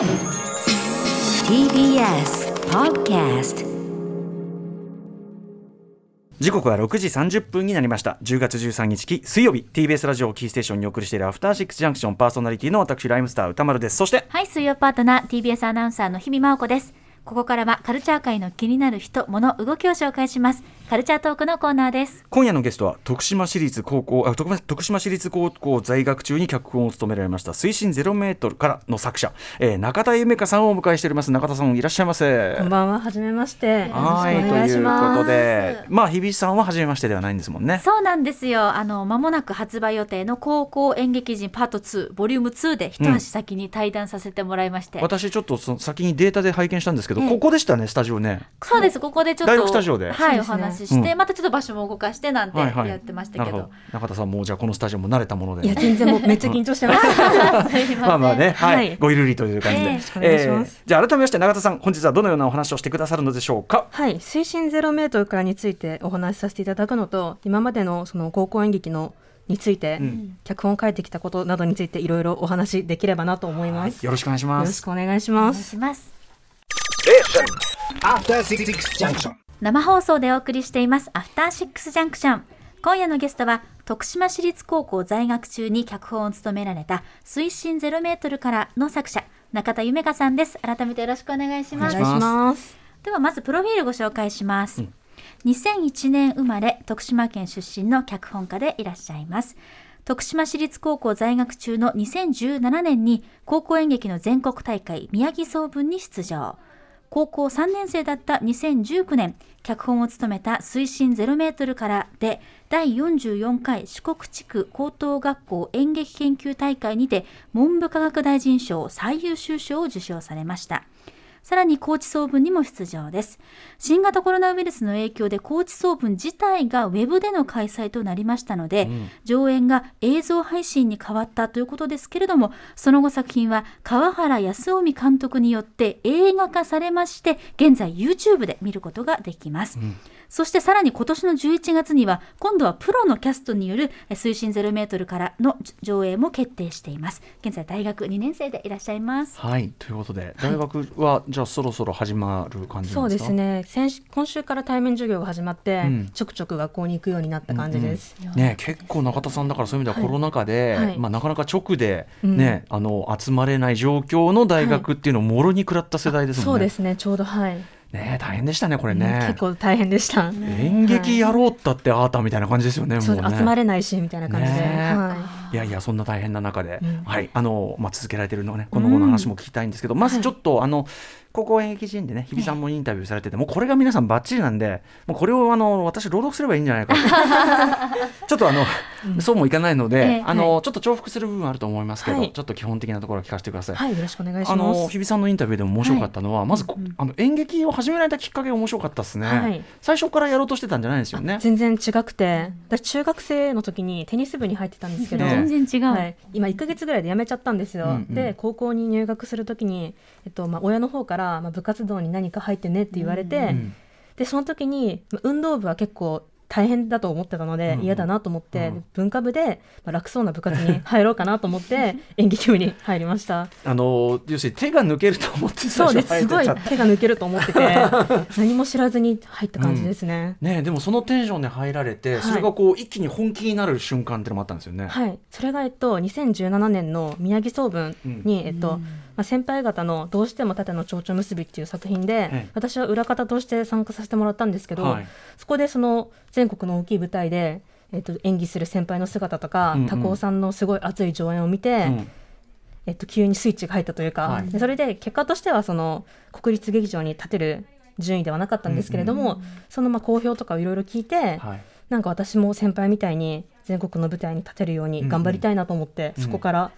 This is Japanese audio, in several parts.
TBS Podcast 時刻は6時30分になりました10月13日き水曜日 TBS ラジオをキーステーションにお送りしているアフターシックスジャンクションパーソナリティの私ライムスター歌丸ですそしてはい、水曜パートナー TBS アナウンサーの日々真央子です。ここからはカルチャー界の気になる人、物、動きを紹介します。カルチャートークのコーナーです。今夜のゲストは徳島市立高校あ徳島徳島市立高校在学中に脚本を務められました推進ゼロメートルからの作者、えー中田夢香さんをお迎えしております中田さんいらっしゃいませこんばんは、はじめまして。はいと願いう。ことでまあ日比さんは初めましてではないんですもんねそうなんですよ。あの、間もなく発売予定の高校演劇人パート2、ボリューム2で一足先に対談させてもらいまして。私ちょっとその先にデータで拝見したんですけど、ええここでしたねスタジオねそうです、ここでちょっと。第六スタジオではい、おそうですね話しして、うん。またちょっと場所も動かしてなんてはいはい。やってましたけど。中田さんもじゃあこのスタジオも慣れたもので。いや、全然もうめっちゃ緊張してます。まあまあね、はい、はい。ごゆるりという感じで、ええよろしくお願いします。じゃあ改めまして永田さん、本日はどのようなお話をしてくださるのでしょうか？はい、推進ゼロメートルからについてお話しさせていただくのと、今までのその高校演劇のについて、うん。脚本を書いてきたことなどについていろいろお話できればなと思います。よろしくお願いしよます。ろしくお願いしまお願いす。生放送でお送りしていますアフターシックスジャンクション今夜のゲストは徳島市立高校在学中に脚本を務められた推進ゼロメートルからの作者中田夢香さんです。改めてよろしくお願いします。お願いします。ではまずプロフィールご紹介します、2001年生まれ徳島県出身の脚本家でいらっしゃいます。徳島市立高校在学中の2017年に高校演劇の全国大会宮城総文に出場高校3年生だった2019年脚本を務めた水深ゼロメートルからで第44回四国地区高等学校演劇研究大会にて文部科学大臣賞最優秀賞を受賞されました。さらに高知総文にも出場です。新型コロナウイルスの影響で高知総文自体がウェブでの開催となりましたので、上演が映像配信に変わったということですけれども、その後作品は川原康臣監督によって映画化されまして、現在 YouTube で見ることができます。そしてさらに今年の11月には今度はプロのキャストによるえ推進ゼロメートルからの上映も決定しています。現在大学2年生でいらっしゃいます。はい、ということで、大学は、じゃあそろそろ始まる感じなそ。うですすね。先週今週から対面授業が始まって、うんちょくちょく学校に行くようになった感じです。ね、結構中田さんだからそういう意味ではコロナ禍で、はいまあ、なかなか直で、うんねあの集まれない状況の大学っていうのをもろに食らった世代ですもんね。そうですね。ちょうどはい。ね大変でしたねこれうんね結。構大変でした。演劇やろうったってあーたみたいな感じですよね。もうね。集まれないしみたいな感じで、ねはい。やいやそんな大変な中で、うん。はい。あのまあ続けられてるのはねこの後の話も聞きたいんですけど、まずちょっと、あの高校演劇人でね日比さんもインタビューされてて、もうこれが皆さんバッチリなんでもうこれをあの私朗読すればいいんじゃないかと。ちょっとあの、そうもいかないので、ええあのちょっと重複する部分あると思いますけど、はい。ちょっと基本的なところを聞かせてください。はい、よろしくお願いしあます。の日比さんのインタビューでも面白かったのは、まずこ、あの演劇を始められたきっかけが面白かったですね、はい。最初からやろうとしてたんじゃないですよね。全然違くて、私中学生の時にテニス部に入ってたんですけど、ね全然違う。はい、今1ヶ月ぐらいで辞めちゃったんですよ。うんうん。で高校に入学する時に、えっとまあ、親の方から、まあ、部活動に何か入ってねって言われて、うん。でその時にまあ運動部は結構大変だと思ってたのでうん。嫌だなと思って、うん。で文化部で、まあ、楽そうな部活に入ろうかなと思って 演劇部に入りました。あの要するに手が抜けると思って最初そうです。すごい入ってちゃった手が抜けると思ってて 何も知らずに入った感じですね。ねえでもそのテンションで入られて、はい。それがこう一気に本気になる瞬間ってのもあったんですよね。はい、それが、えっと、2017年の宮城総文に、えっとまあ、先輩方の「どうしても盾の蝶々結び」っていう作品で、ええ。私は裏方として参加させてもらったんですけど、はい。そこでその全国の大きい舞台で、えっと、演技する先輩の姿とか、うんうん。多幸さんのすごい熱い上演を見て、うん。えっと、急にスイッチが入ったというか、はい。でそれで結果としてはその国立劇場に立てる順位ではなかったんですけれども、そのまあ好評とかをいろいろ聞いて、はい。なんか私も先輩みたいに全国の舞台に立てるように頑張りたいなと思って、うん。そこから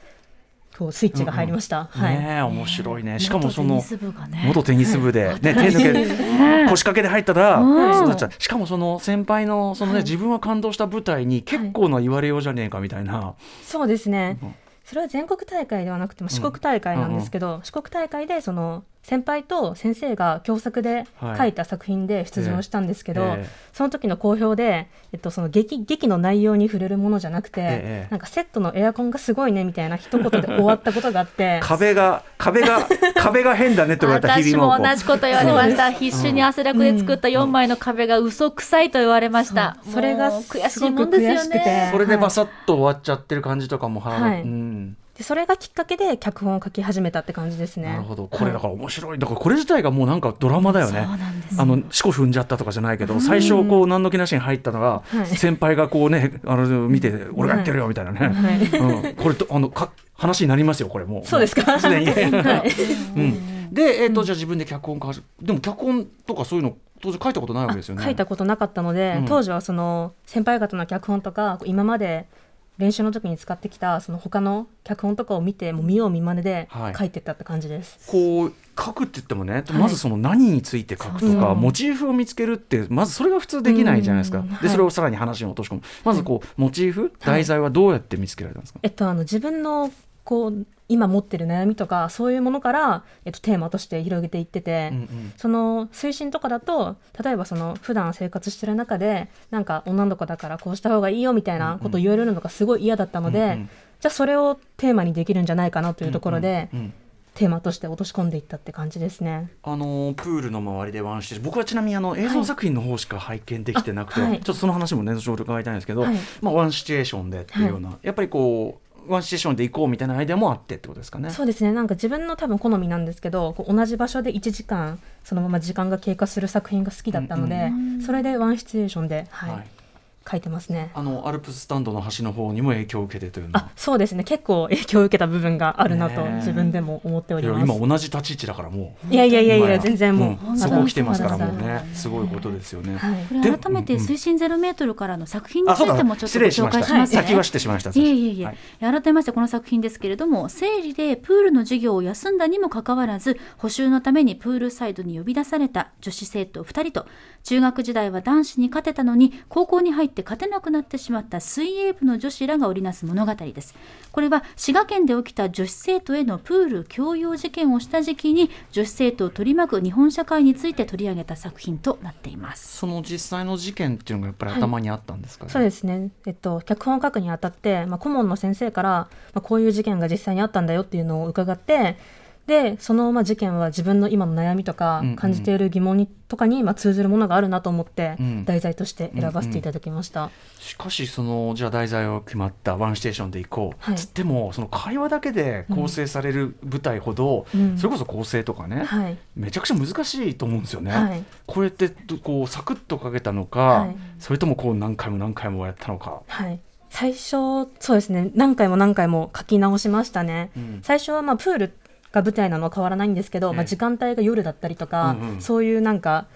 こうスイッチが入りました。はい。ねえ面白いね。しかもその元テニス部がね。元テニス部で、ね、手抜け腰掛けで入ったら、うん。そうなっちゃう。しかもその先輩のその、ね自分は感動した舞台に結構な言われようじゃねえかみたいな、そうですね。うん。それは全国大会ではなくても四国大会なんですけど、四国大会でその先輩と先生が共作で書いた作品で出場したんですけど、はいええ。その時の好評で、えっと、その劇劇の内容に触れるものじゃなくて、ええ。なんかセットのエアコンがすごいねみたいな一言で終わったことがあって。壁が壁が 壁が変だねって言われた日私も。々も同じこと言われました。必死に汗だくで作った4枚の壁が嘘くさいと言われました、そう。それが悔しいもんですよね。それでバサッと終わっちゃってる感じとかも腹がはい。うんでそれがきっかけで脚本を書き始めたって感じですね。なるほど。これだから面白いだからこれ自体がもうなんかドラマだよね。あの四股踏んじゃったとかじゃないけど最初こう何の気なしに入ったのがはい。先輩がこうねあの見て俺がやってるよみたいなね、はい。うん、これとあのか話になりますよこれもう。そうですか？すでに、はい。うん、で、えーとじゃあ自分で脚本家でも脚本とかそういうの当時書いたことないわけですよね。書いたことなかったので、うん。当時はその先輩方の脚本とか今まで練習の時に使ってきたその他の脚本とかを見てもう見よう見まねではい。書いてったって感じです。こう書くって言ってもね、はい。まずその何について書くとか、モチーフを見つけるってまずそれが普通できないじゃないですか、うん。はい。でそれをさらに話に落とし込む。まずこうモチーフ題材はどうやって見つけられたんですか、えっと、あの自分のこう今持ってる悩みとかそういうものから、えっと、テーマとして広げていってて、うんうん。その推進とかだと例えばその普段生活してる中でなんか女の子だからこうした方がいいよみたいなことを言われるのがすごい嫌だったので、うんうん。じゃあそれをテーマにできるんじゃないかなというところで、うんうんテーマとして落とし込んでいったって感じですね。あのプールの周りでワンシーン僕はちなみにあの映像作品の方しか拝見できてなくて、あはい。ちょっとその話もね後ほど伺いたいんですけど、はい。まあ、ワンシチュエーションでっていうような、やっぱりこうワンシチュエーションで行こうみたいなアイデアもあってってことですかね。そうですね。なんか自分の多分好みなんですけどこう同じ場所で1時間そのまま時間が経過する作品が好きだったので、それでワンシチュエーションで、はい。はい書いてますね。あのアルプススタンドの端の方にも影響を受けてというの。はあそうですね。結構影響を受けた部分があるなと自分でも思っておいやります。今同じ立ち位置だからもう。いやいやいやいや全然もう、うん。そこ来てますからもうね。すごいことですよね。はい。これ改めて水深ゼロメートルからの作品についてもちょっと失ご紹礼しました、介しますね。先はしてしまいました。いえいえいえ、はい。改めましてこの作品ですけれども生理でプールの授業を休んだにもかかわらず補習のためにプールサイドに呼び出された女子生徒2人と中学時代は男子に勝てたのに高校に入って勝てなくなってしまった水泳部の女子らが織りなす物語です。これは滋賀県で起きた女子生徒へのプール強要事件をした時期に女子生徒を取り巻く日本社会について取り上げた作品となっています。その実際の事件っていうのがやっぱり頭にあったんですかね？そうですね、えっと、脚本を書くにあたって、まあ、顧問の先生から、まあ、こういう事件が実際にあったんだよっていうのを伺ってでそのまあ事件は自分の今の悩みとかうんうん。感じている疑問にとかにまあ通ずるものがあるなと思ってうん。題材として選ばせていただきました。しかしそのじゃあ題材を決まったワンシチュエーションで行こう、はい。つってもその会話だけで構成される舞台ほど、うん。それこそ構成とかね、はい。めちゃくちゃ難しいと思うんですよね。はい。これってどこうサクッとかけたのか、はい。それともこう何回も何回もやったのか。はい、最初そうですね。何回も何回も書き直しましたね。うん。最初はまあプールが舞台なのは変わらないんですけど、ええ。まあ、時間帯が夜だったりとか、うんうん。そういうなんか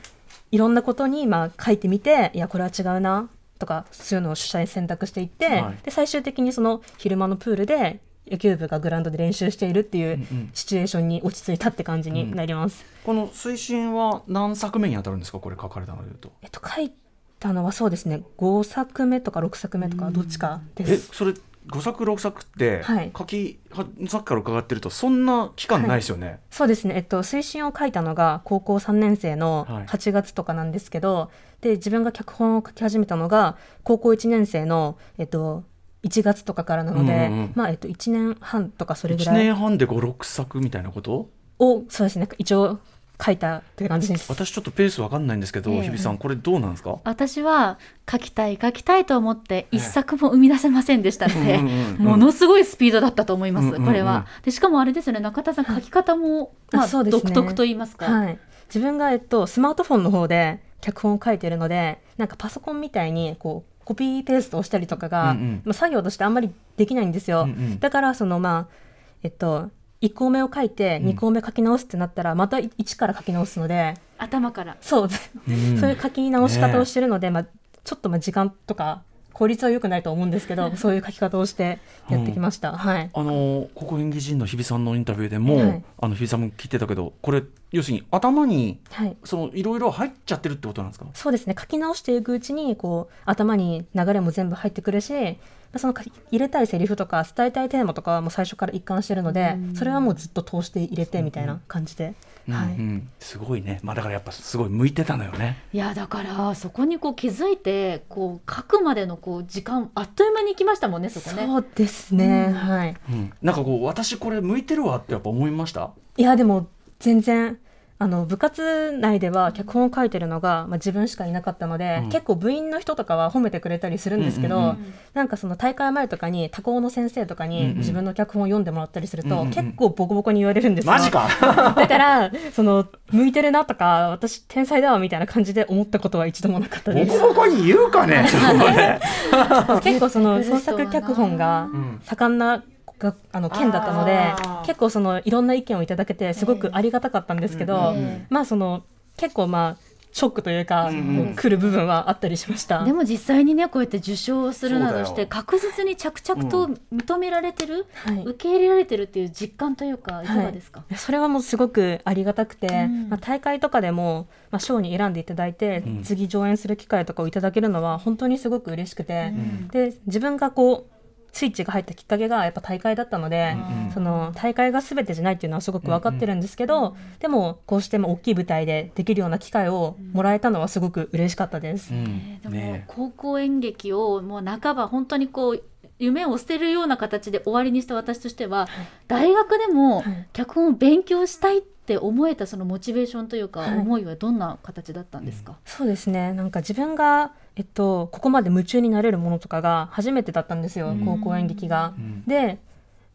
いろんなことにまあ書いてみていやこれは違うなとかそういうのを主催選択していって、はい。で最終的にその昼間のプールで野球部がグラウンドで練習しているっていううんうん。シチュエーションに落ち着いたって感じになります。この推進は何作目に当たるんですか？これ書かれたのでいうと。えっと、書いたのはそうですね。5作目とか6作目とかどっちかです。えそれ5作6作ってはい。書き、はさっきから伺ってるとそんな期間ないですよね。そうですね、えっと、推進を書いたのが高校3年生のはい。8月とかなんですけど、で自分が脚本を書き始めたのが高校1年生の、えっと、1月とかからなので、うんうんまあえっと、1年半とかそれぐ1らい。年半で56作みたいなこと？をそうですね。一応書いたって感じです。私ちょっとペースわかんないんですけど、ええ。日比さんこれどうなんですか？私は書きたい書きたいと思って一作も生み出せませんでしたので、うんうんうんものすごいスピードだったと思います、うんうんうんこれは。でしかもあれですよね中田さん書き方も、まあ、ね。独特と言いますか、はい、自分が、えっと、スマートフォンの方で脚本を書いてるのでなんかパソコンみたいにこうコピーペーストをしたりとかが、うんうん。まあ、作業としてあんまりできないんですよ、うんうん。だからそのまあえっと1項目を書いてうん。2項目書き直すってなったらまた1から書き直すので、頭から。そう、うん。そういう書き直し方をしてるので、まあ、ちょっとまあ時間とか効率は良くないと思うんですけどそういう書き方をしてやってきました、はい。あのここ演技人の日比さんのインタビューでも、はい。あの日比さんも聞いてたけどこれ要するに頭にはい。そのいろいろ入っちゃってるってことなんですか？そうですね。書き直していくうちにこう頭に流れも全部入ってくるしそのか入れたいセリフとか伝えたいテーマとかはもう最初から一貫してるので、それはもうずっと通して入れてみたいな感じで、はい。うんうん。すごいね、まあ、だからやっぱすごい向いてたのよね。いやだからそこにこう気づいてこう書くまでのこう時間あっという間に行きましたもんねそこね。そうですね、うん。はい。うん、なんかこう私これ向いてるわってやっぱ思いました？いやでも全然あの部活内では脚本を書いてるのが、まあ、自分しかいなかったので、うん。結構部員の人とかは褒めてくれたりするんですけど、うんうんうん。なんかその大会前とかに他校の先生とかうんうん。に自分の脚本を読んでもらったりすると、うんうん。うん結構ボコボコに言われるんですよ。マジか。だからその向いてるなとか私天才だわみたいな感じで思ったことは一度もなかったボです。コボコに言うかね。結構その創作脚本がうん。盛んながあの県だったので結構そのいろんな意見をいただけてすごくありがたかったんですけど、うんうんうん。まあその結構まあショックというか、うんうん。来る部分はあったりしました。でも実際にねこうやって受賞するなどして確実に着々と認められてる、はい。受け入れられてるっていう実感というかい。かがですか、それはもうすごくありがたくて、うん。まあ、大会とかでも、まあ、賞に選んでいただいて、うん。次上演する機会とかをいただけるのは本当にすごく嬉しくて、うん。で自分がこうスイッチが入ったきっかけがやっぱ大会だったので、うんその大会が全てじゃないっていうのはすごく分かってるんですけど、でもこうしても大きい舞台でできるような機会をもらえたのはすごく嬉しかったです。うん。でもね高校演劇をもう半ば本当にこう夢を捨てるような形で終わりにした私としては、大学でもはい。脚本を勉強したいって思えたそのモチベーションというか、はい。思いはどんな形だったんですか、そうですね。なんか自分が、えっと、ここまで夢中になれるものとかが初めてだったんですよ、うん。高校演劇が。うん。で、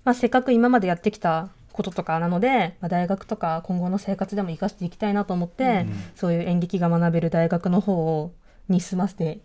まあ、せっかく今までやってきたこととかなので、まあ、大学とか今後の生活でも生かしていきたいなと思って、うん。そういう演劇が学べる大学の方をに進ませて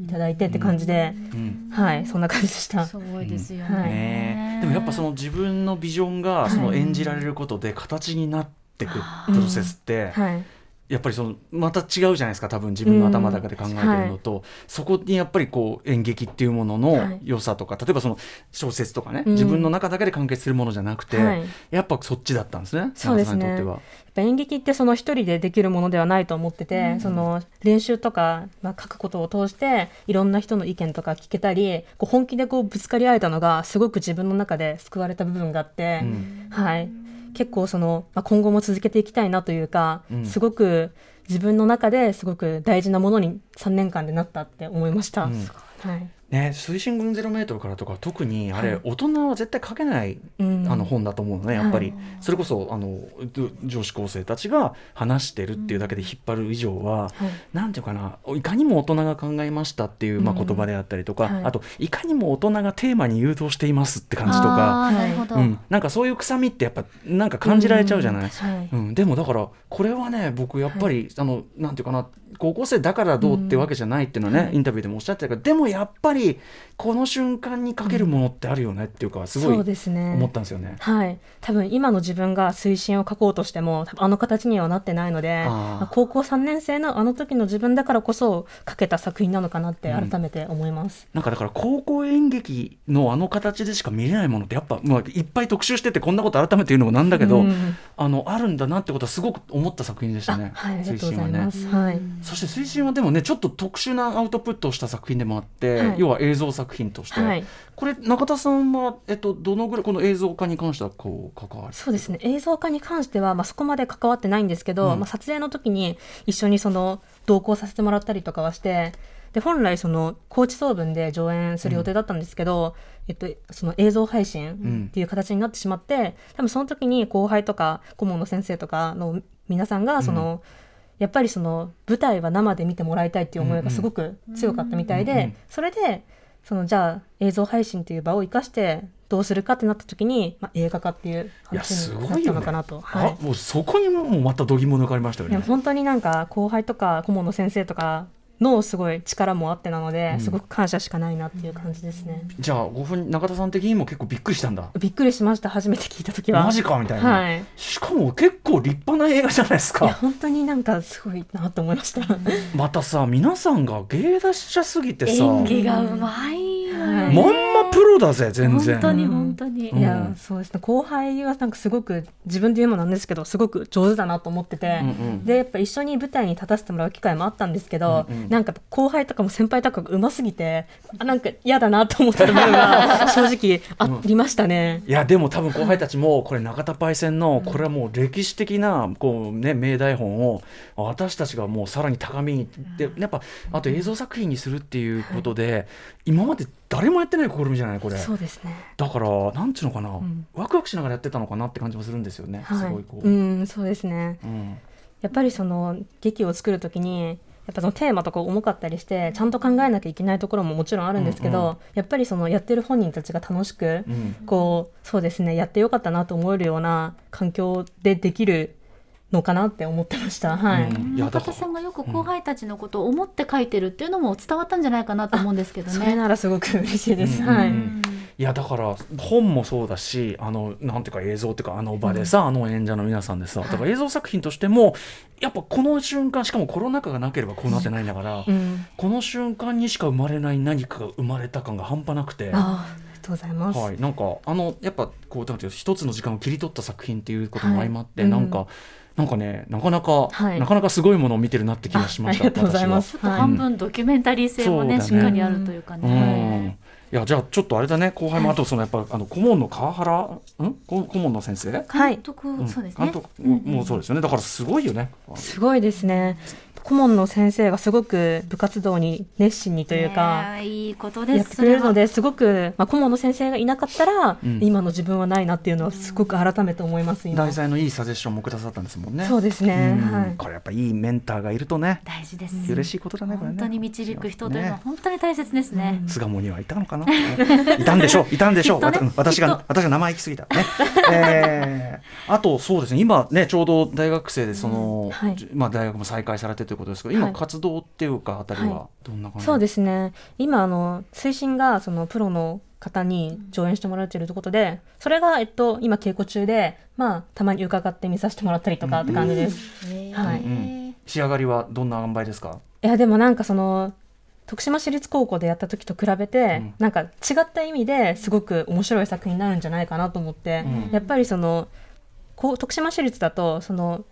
いただいてって感じで、うん。はいそんな感じでした。すごいですようんはい。ね。でもやっぱその自分のビジョンがその演じられることで形になっていくプロセスってはいやっぱりそのまた違うじゃないですか多分自分の頭の中で考えてるのと、そこにやっぱりこう演劇っていうもののはい。良さとか、例えばその小説とかね、うん。自分の中だけで完結するものじゃなくて、はい。やっぱそっちだったんですねそうですね。長田さんにとっぱ演劇ってその一人でできるものではないと思ってて、その練習とか、まあ、書くことを通していろんな人の意見とか聞けたりこう本気でこうぶつかり合えたのがすごく自分の中で救われた部分があって、うん。はい、結構その、まあ、今後も続けていきたいなというか、うん。すごく自分の中ですごく大事なものに3年間でなったって思いました。うん。はいね、水深群ゼロメートルからとか特にあれ、はい大人は絶対書けないうん。あの本だと思うのねやっぱり、はい。それこそあのど女子高生たちが話してるっていうだけで引っ張る以上は、はい。なんていうかないかにも大人が考えましたっていう、まあ、うん。言葉であったりとか、はい。あといかにも大人がテーマに誘導していますって感じとか、あーなるほど、うん、なんかそういう臭みってやっぱなんか感じられちゃうじゃない？はい。うん、でもだからこれはね僕やっぱり、あのなんていうかな高校生だからどうってわけじゃないっていうのはね、はいインタビューでもおっしゃってたけどでもやっぱりこの瞬間にかけるものってあるよねっていうかすごい思ったんですよね。はい、多分今の自分が推進を書こうとしてもあの形にはなってないので高校3年生のあの時の自分だからこそ書けた作品なのかなって改めて思います。なんかだから高校演劇のあの形でしか見れないものってやっぱ、まあ、いっぱい特集しててこんなこと改めて言うのもなんだけど、うんあのあるんだなってことはすごく思った作品でしたね。あはい、ありがとうご推進はねざいます。はい、そして推進はでもねちょっと特殊なアウトプットをした作品でもあって、はい。要は映像作品として、はい。これ中田さんは、えっと、どのぐらいこの映像化に関してはこう関わりそうですね。映像化に関しては、まあ、そこまで関わってないんですけど、うん。まあ、撮影の時に一緒にその同行させてもらったりとかはしてで本来その高知総分で上演する予定だったんですけど、えっと、その映像配信っていう形になってしまって、多分その時に後輩とか顧問の先生とかの皆さんがその、やっぱりその舞台は生で見てもらいたいっていう思いがすごく強かったみたいで、うんうんそれでそのじゃあ映像配信という場を生かしてどうするかってなった時に、まあ、映画化っていう話すになったのかなと。はいあもうそこにももうまた度肝抜かれましたよね。本当になんか後輩とか顧問の先生とかのすごい力もあってなので、うんすごく感謝しかないなっていう感じですね。じゃあ5分中田さん的にも結構びっくりしたんだ。びっくりしました初めて聞いた時は。マジかみたいな、はい。いしかも結構立派な映画じゃないですか。や本当になんかすごいなと思いました。またさ皆さんが芸達者すぎてさ演技がうまいよはい。まんまプロだぜ全然。本当に本当に、うん。いやそうですね。後輩はなんかすごく自分で言うのもなんですけどすごく上手だなと思ってて、うんうん。でやっぱ一緒に舞台に立たせてもらう機会もあったんですけど、うんうん。なんか後輩とかも先輩とかが上手すぎてあなんか嫌だなと思った部分が 正直ありましたね。いやでも多分後輩たちもこれ中田パイセンのこれはもう歴史的なこうね名台本を私たちがもうさらに高みにでやっぱあと映像作品にするっていうことで今まで誰もやってない試みじゃないこれ。そうですね。だからなんていうのかな。ん。ワクワクしながらやってたのかなって感じもするんですよね。すはい。ごいこう。うんそうですね。うん。やっぱりその劇を作る時にやっぱそのテーマとか重かったりしてちゃんと考えなきゃいけないところももちろんあるんですけど、うんうん。やっぱりそのやってる本人たちが楽しく、うん。こうそうですねやってよかったなと思えるような環境でできるのかなって思ってました。はい、中田さんがよく後輩たちのことを思って書いてるっていうのも伝わったんじゃないかなと思うんですけどね。それならすごく嬉しいです。うんはい、うん。い。やだから本もそうだしあのなんていうか映像っていうかあの場でさ、あの演者の皆さんでさだから映像作品としてもやっぱこの瞬間しかもコロナ禍がなければこうなってないんだから、うん、この瞬間にしか生まれない何かが生まれた感が半端なくて。あありがとうございます。はい、なんかあのやっぱこうなんていうの一つの時間を切り取った作品っていうことも相まって、はいなんか、なんかねなかなか、はい。なかなかすごいものを見てるなって気がしましたあありがとうございます。半分ドキュメンタリー性もね、ね。しっかりあるというかうん。ね。いやじゃあちょっとあれだね後輩もあとそのやっぱあの顧問の川原ん？こ顧問の先生、はい監督、うん。そうですね。監督もうそうですよね。だからすごいよね。すごいですね。顧問の先生がすごく部活動に熱心にというか、いいことです。やってくれるのですごく、まあ、顧問の先生がいなかったら、うん。今の自分はないなっていうのはすごく改めて思います今。題材のいいサジェッションもくださったんですもんね。そうですね、うん。はい。これやっぱいいメンターがいるとね大事です。嬉しいことだねこれね。本当に導く人というのはね。本当に大切ですね。巣鴨にはいたのかな？いたんでしょういたんでしょう、ね。私が私が名前行き過ぎた。ね、えーあとそうですね。今ねちょうど大学生でその、うん。はい。じまあ大学も再開されてということですけど今はい。活動っていうかあたりははどんな感じ、そうですね。今あの推進がそのプロの方に上演してもらっているということでそれが、えっと、今稽古中で、まあ、たまに伺って見させてもらったりとかって感じです、はい。うん仕上がりはどんな塩梅ですか？いやでもなんかその徳島市立高校でやった時と比べて、うん。なんか違った意味ですごく面白い作品になるんじゃないかなと思って、うん。やっぱりそのこう徳島市立だとその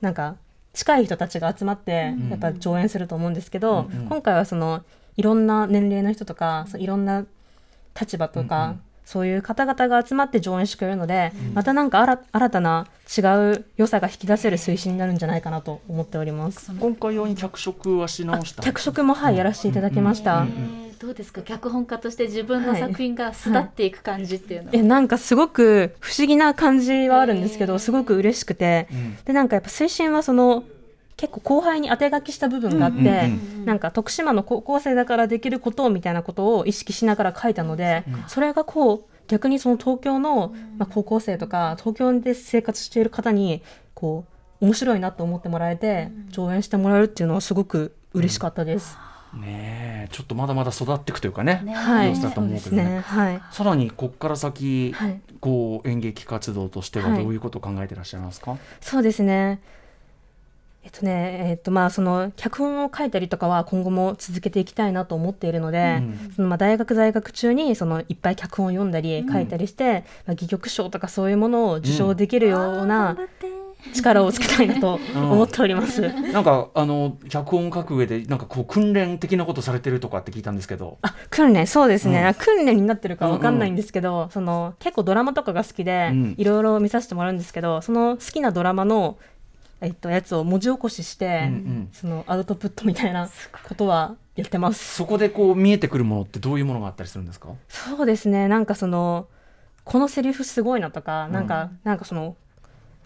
なんか近い人たちが集まってうん。やっぱ上演すると思うんですけど、今回はそのいろんな年齢の人とか、いろんな立場とか、そういう方々が集まって上演してくれるので、またなんか新新たな違う良さが引き出せる推進になるんじゃないかなと思っております。今回用に脚色はし直した脚色もはいやらせていただきました。えーどうですか？脚本家として自分の作品が巣立っていく感じっていうのは、えなんかすごく不思議な感じはあるんですけど、すごく嬉しくて、うん。でなんかやっぱ推進はその結構後輩に当て書きした部分があって、うんうんなんか徳島の高校生だからできることみたいなことを意識しながら書いたので、それがこう逆にその東京の、まあ、高校生とか東京で生活している方にこう面白いなと思ってもらえて、上演してもらえるっていうのはすごく嬉しかったです。ねえ。ちょっとまだまだ育っていくというかねね。はい、様子だとそうです思うけどねね。はい。さらにこっから先、はい。こう演劇活動としてははい。どういうことを考えてらっしゃいますか、そうですね。えっとね、えっとまあその脚本を書いたりとかは今後も続けていきたいなと思っているので、うん。そのまあ大学在学中にそのいっぱい脚本を読んだり書いたりして、まあ戯曲賞とかそういうものを受賞できるような力をつけたいなと思っております。なんかあの脚本を書く上でなんかこう訓練的なことされてるとかって聞いたんですけど。あ訓練そうですね、うん。あ訓練になってるかわかんないんですけど、その結構ドラマとかが好きで、うん。いろいろ見させてもらうんですけどその好きなドラマの、えっと、やつを文字起こしして、うんうん。そのアウトプットみたいなことはやってます。そこでこう見えてくるものってどういうものがあったりするんですか？そうですね。なんかそのこのセリフすごいなとか、なんかなんかその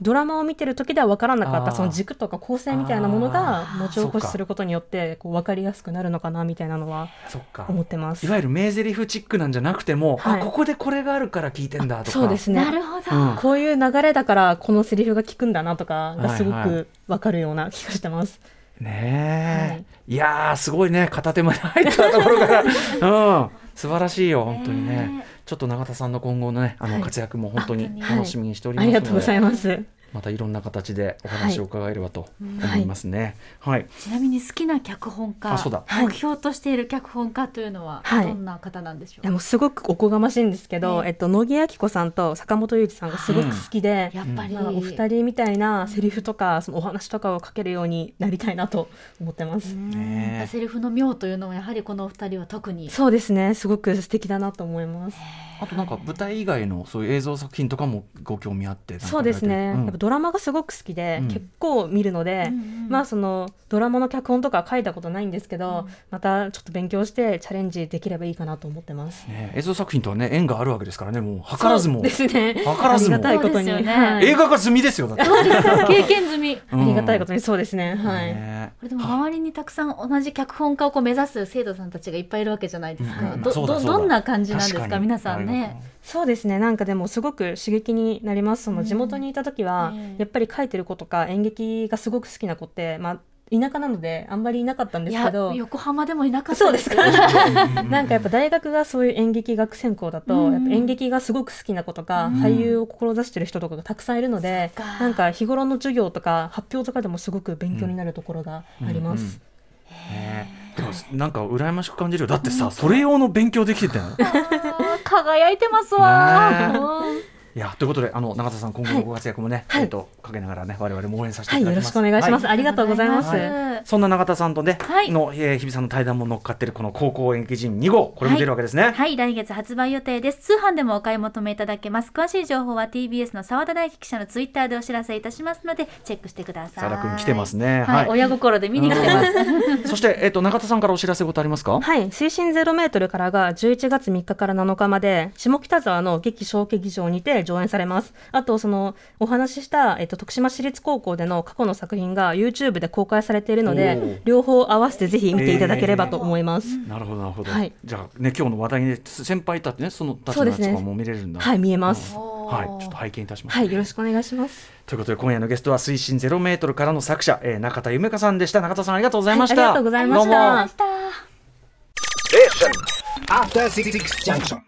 ドラマを見てる時では分からなかったその軸とか構成みたいなものがあー。文字起こしすることによってこう分かりやすくなるのかなみたいなのはそっか。思ってます。い。わゆる名台詞チックなんじゃなくても、はい。あここでこれがあるから聞いてんだとか。そうですね。なるほど、うん。こういう流れだからこのセリフが効くんだなとかがすごはいはい。く分かるような気がしてます。ねえ、い、やーすごいね。片手まで入ったところから。うん。素晴らしいよ本当にね、ねちょっと永田さんの今後のねあのはい。活躍も本当に楽しみにしておりますので、ありがとうございます。またいろんな形でお話を伺えればと思いますね。はい。ちなみに好きな脚本家、あそうだ。目標としている脚本家というのははい。どんな方なんでしょう？いやもうすごくおこがましいんですけど、ええ。えっと、野木明子さんと坂本龍一さんがすごく好きで、やっぱり、まあ、お二人みたいなセリフとかそのお話とかを書けるようになりたいなと思ってます。ねえ。セリフの妙というのもやはりこのお二人は特にそうですね。すごく素敵だなと思います。あとなんか舞台以外のそういう映像作品とかもご興味あってそうですね、ドラマがすごく好きで、うん。結構見るので、うんうん。まあそのドラマの脚本とか書いたことないんですけど、またちょっと勉強してチャレンジできればいいかなと思ってます。ね映像作品とはね縁があるわけですからねもう図らずも。ですね。図らずも。ありがたいことに、そうですよね。はい。映画化済みですよだって。経験済み。あ ありがたいことにそうですね。はい。ね。これでも周りにたくさん同じ脚本家をこう目指す生徒さんたちがいっぱいいるわけじゃないですか、うん。どどどんな感じなんですか？皆さんね。そうですね。なんかでもすごく刺激になります。その地元にいた時は、ええやっぱり書いてる子とか演劇がすごく好きな子って、まあ、田舎なのであんまりいなかったんですけど。横浜でもいなかったそうですか。なんかやっぱ大学がそういう演劇学専攻だと、うん。やっぱ演劇がすごく好きな子とか、うん。俳優を志してる人とかがたくさんいるので、そっか。なんか日頃の授業とか発表とかでもすごく勉強になるところがあります。うん。うんねでもなんか羨ましく感じるよ。だってさそれ用の勉強できてたよ。輝いてますわ、いやということであの永田さん今後のご活躍もね、はいえっとかけながらね我々も応援させてはいい、ただきます。よろしくお願いします。はありがとうございます。そんな永田さんとね、はいの、えー日比さんの対談も乗っかってるこの高校演劇人2号これも出るわけですね。はい、来月発売予定です。通販でもお買い求めいただけます。詳しい情報は TBS の澤田大樹記者のツイッターでお知らせいたしますので、チェックしてください。澤田君来てますねはい、はい親心で見に来てます。そしてえっと永田さんからお知らせ事ありますか？はい、水深ゼロメートルからが11月3日から7日まで下北沢の劇小劇場にて上演されます。あとそのお話しした、えっと、徳島市立高校での過去の作品が YouTube で公開されているので両方合わせてぜひ見ていただければと思います。なるほどなるほど。はいじゃあね今日の話題にね先輩たってねそのたちのやつとかも見れるんだ。はい、見えます。はいちょっと拝見いたします。はい、よろしくお願いします。ということで今夜のゲストは水深ゼロメートルからの作者、えー、中田夢香さんでした中田さんありがとうございました、はいありがとうございましたどうも After Six Junction.